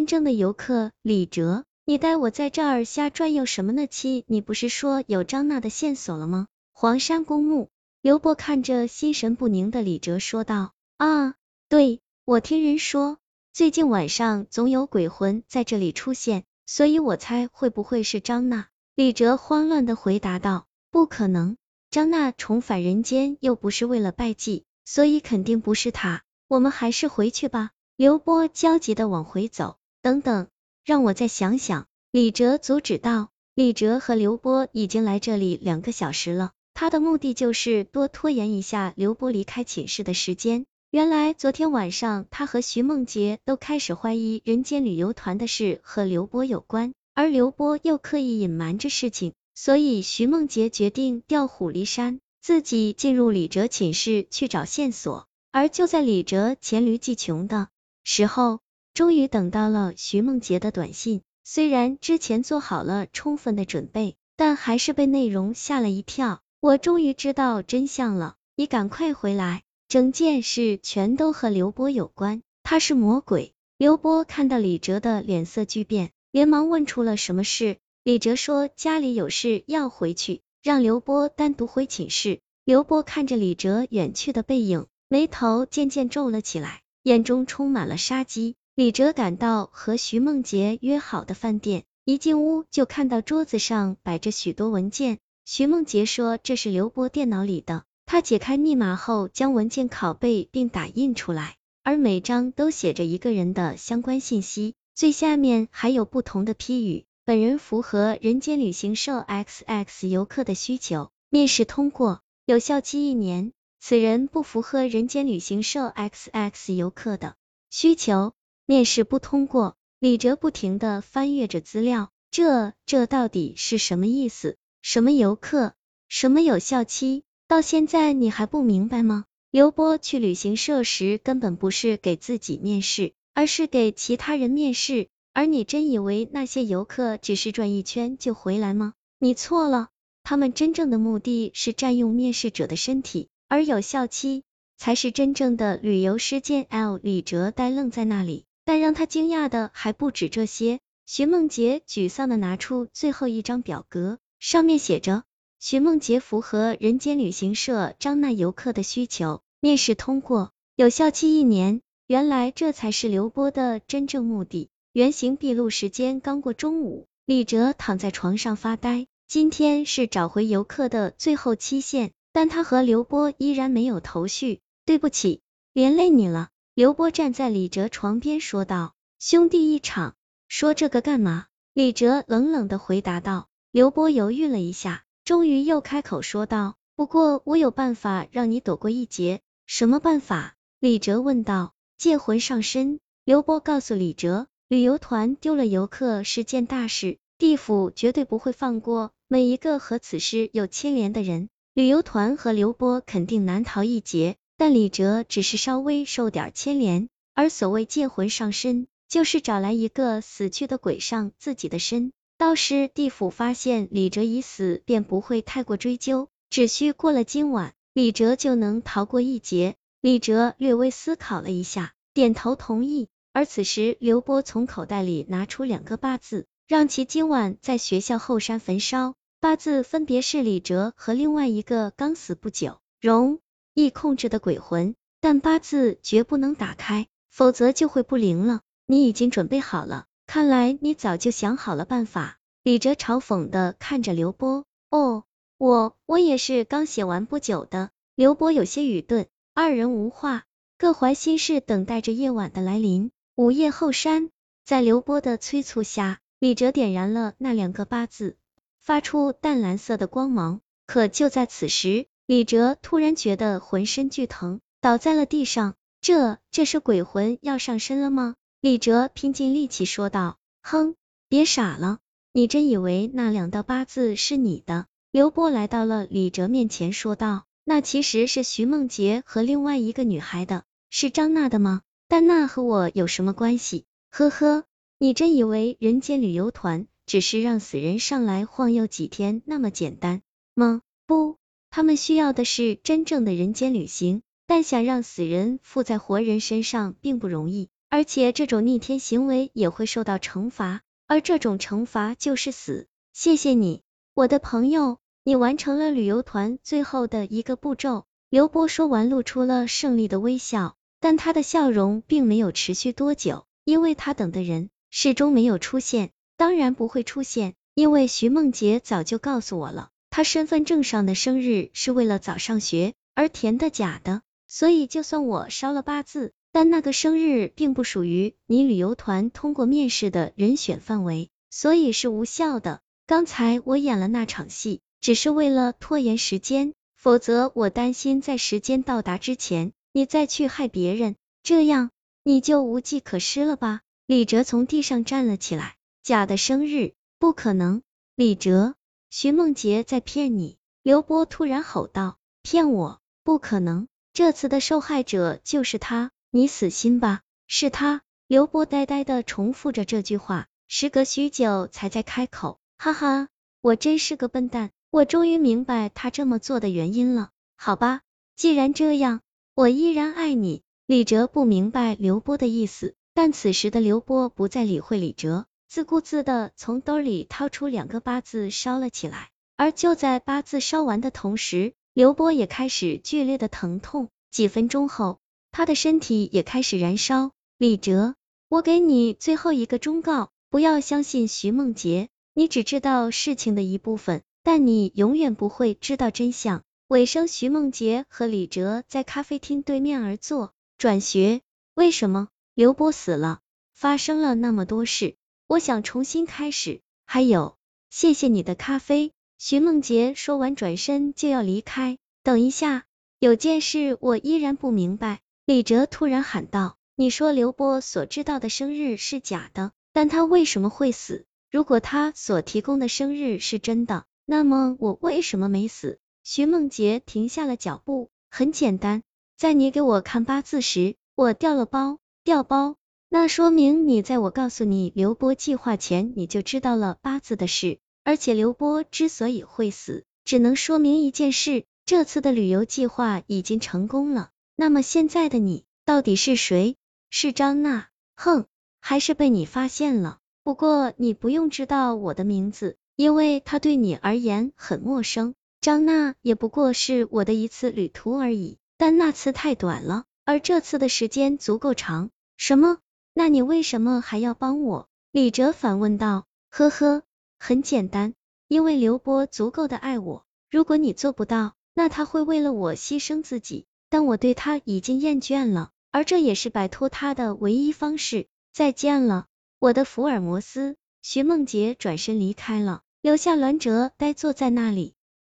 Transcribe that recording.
真正的游客李哲，你带我在这儿瞎转悠什么呢？七，你不是说有张娜的线索了吗？黄山公墓，刘波看着心神不宁的李哲说道。啊，对，我听人说，最近晚上总有鬼魂在这里出现，所以我猜会不会是张娜？李哲慌乱的回答道。不可能，张娜重返人间又不是为了拜祭，所以肯定不是她。我们还是回去吧。刘波焦急的往回走。等等，让我再想想。李哲阻止道。李哲和刘波已经来这里两个小时了，他的目的就是多拖延一下刘波离开寝室的时间。原来昨天晚上，他和徐梦洁都开始怀疑人间旅游团的事和刘波有关，而刘波又刻意隐瞒着事情，所以徐梦洁决定调虎离山，自己进入李哲寝室去找线索。而就在李哲黔驴技穷的时候，终于等到了徐梦洁的短信。虽然之前做好了充分的准备，但还是被内容吓了一跳。我终于知道真相了，你赶快回来。整件事全都和刘波有关，他是魔鬼。刘波看到李哲的脸色巨变，连忙问出了什么事。李哲说家里有事要回去，让刘波单独回寝室。刘波看着李哲远去的背影，眉头渐渐皱了起来，眼中充满了杀机。李哲赶到和徐梦洁约好的饭店，一进屋就看到桌子上摆着许多文件。徐梦洁说这是刘波电脑里的。他解开密码后，将文件拷贝并打印出来，而每张都写着一个人的相关信息，最下面还有不同的批语。本人符合人间旅行社 XX 游客的需求，面试通过，有效期一年。此人不符合人间旅行社 XX 游客的需求，面试不通过。李哲不停的翻阅着资料，这这到底是什么意思？什么游客？什么有效期？到现在你还不明白吗？刘波去旅行社时根本不是给自己面试，而是给其他人面试。而你真以为那些游客只是转一圈就回来吗？你错了，他们真正的目的是占用面试者的身体，而有效期才是真正的旅游时间。L 李哲呆愣在那里，但让他惊讶的还不止这些。徐梦洁沮丧的拿出最后一张表格，上面写着。徐梦洁符合人间旅行社张娜游客的需求，面试通过，有效期一年。原来这才是刘波的真正目的。原形毕露时间刚过中午，李哲躺在床上发呆。今天是找回游客的最后期限，但他和刘波依然没有头绪。对不起，连累你了。刘波站在李哲床边说道：“兄弟一场，说这个干嘛？”李哲冷冷的回答道。刘波犹豫了一下。终于又开口说道：“不过我有办法让你躲过一劫。”什么办法？李哲问道。借魂上身。刘波告诉李哲，旅游团丢了游客是件大事，地府绝对不会放过每一个和此事有牵连的人。旅游团和刘波肯定难逃一劫，但李哲只是稍微受点牵连。而所谓借魂上身，就是找来一个死去的鬼上自己的身。到时地府发现李哲已死，便不会太过追究，只需过了今晚，李哲就能逃过一劫。李哲略微思考了一下，点头同意。而此时，刘波从口袋里拿出两个八字，让其今晚在学校后山焚烧。八字分别是李哲和另外一个刚死不久、容易控制的鬼魂，但八字绝不能打开，否则就会不灵了。你已经准备好了。看来你早就想好了办法。李哲嘲讽的看着刘波，哦，我我也是刚写完不久的。刘波有些愚钝，二人无话，各怀心事，等待着夜晚的来临。午夜后山，在刘波的催促下，李哲点燃了那两个八字，发出淡蓝色的光芒。可就在此时，李哲突然觉得浑身剧疼，倒在了地上。这这是鬼魂要上身了吗？李哲拼尽力气说道：“哼，别傻了，你真以为那两道八字是你的？”刘波来到了李哲面前说道：“那其实是徐梦洁和另外一个女孩的，是张娜的吗？但那和我有什么关系？呵呵，你真以为人间旅游团只是让死人上来晃悠几天那么简单吗？不，他们需要的是真正的人间旅行，但想让死人附在活人身上并不容易。”而且这种逆天行为也会受到惩罚，而这种惩罚就是死。谢谢你，我的朋友，你完成了旅游团最后的一个步骤。刘波说完，露出了胜利的微笑，但他的笑容并没有持续多久，因为他等的人始终没有出现，当然不会出现，因为徐梦洁早就告诉我了。他身份证上的生日是为了早上学而填的假的，所以就算我烧了八字，但那个生日并不属于你旅游团通过面试的人选范围，所以是无效的。刚才我演了那场戏，只是为了拖延时间，否则我担心在时间到达之前，你再去害别人，这样你就无计可施了吧？李哲从地上站了起来，假的生日，不可能，李哲。徐梦洁在骗你！刘波突然吼道：“骗我？不可能！这次的受害者就是他，你死心吧！”是他。刘波呆呆的重复着这句话，时隔许久才在开口：“哈哈，我真是个笨蛋，我终于明白他这么做的原因了。好吧，既然这样，我依然爱你。”李哲不明白刘波的意思，但此时的刘波不再理会李哲。自顾自的从兜里掏出两个八字烧了起来，而就在八字烧完的同时，刘波也开始剧烈的疼痛。几分钟后，他的身体也开始燃烧。李哲，我给你最后一个忠告，不要相信徐梦洁，你只知道事情的一部分，但你永远不会知道真相。尾声，徐梦洁和李哲在咖啡厅对面而坐。转学？为什么？刘波死了，发生了那么多事。我想重新开始，还有，谢谢你的咖啡。徐梦洁说完，转身就要离开。等一下，有件事我依然不明白。李哲突然喊道：“你说刘波所知道的生日是假的，但他为什么会死？如果他所提供的生日是真的，那么我为什么没死？”徐梦洁停下了脚步。很简单，在你给我看八字时，我掉了包，掉包。那说明你在我告诉你刘波计划前，你就知道了八字的事。而且刘波之所以会死，只能说明一件事：这次的旅游计划已经成功了。那么现在的你到底是谁？是张娜？哼，还是被你发现了？不过你不用知道我的名字，因为他对你而言很陌生。张娜也不过是我的一次旅途而已，但那次太短了，而这次的时间足够长。什么？那你为什么还要帮我？李哲反问道。呵呵，很简单，因为刘波足够的爱我，如果你做不到，那他会为了我牺牲自己。但我对他已经厌倦了，而这也是摆脱他的唯一方式。再见了，我的福尔摩斯。徐梦洁转身离开了，留下栾哲呆坐在那里。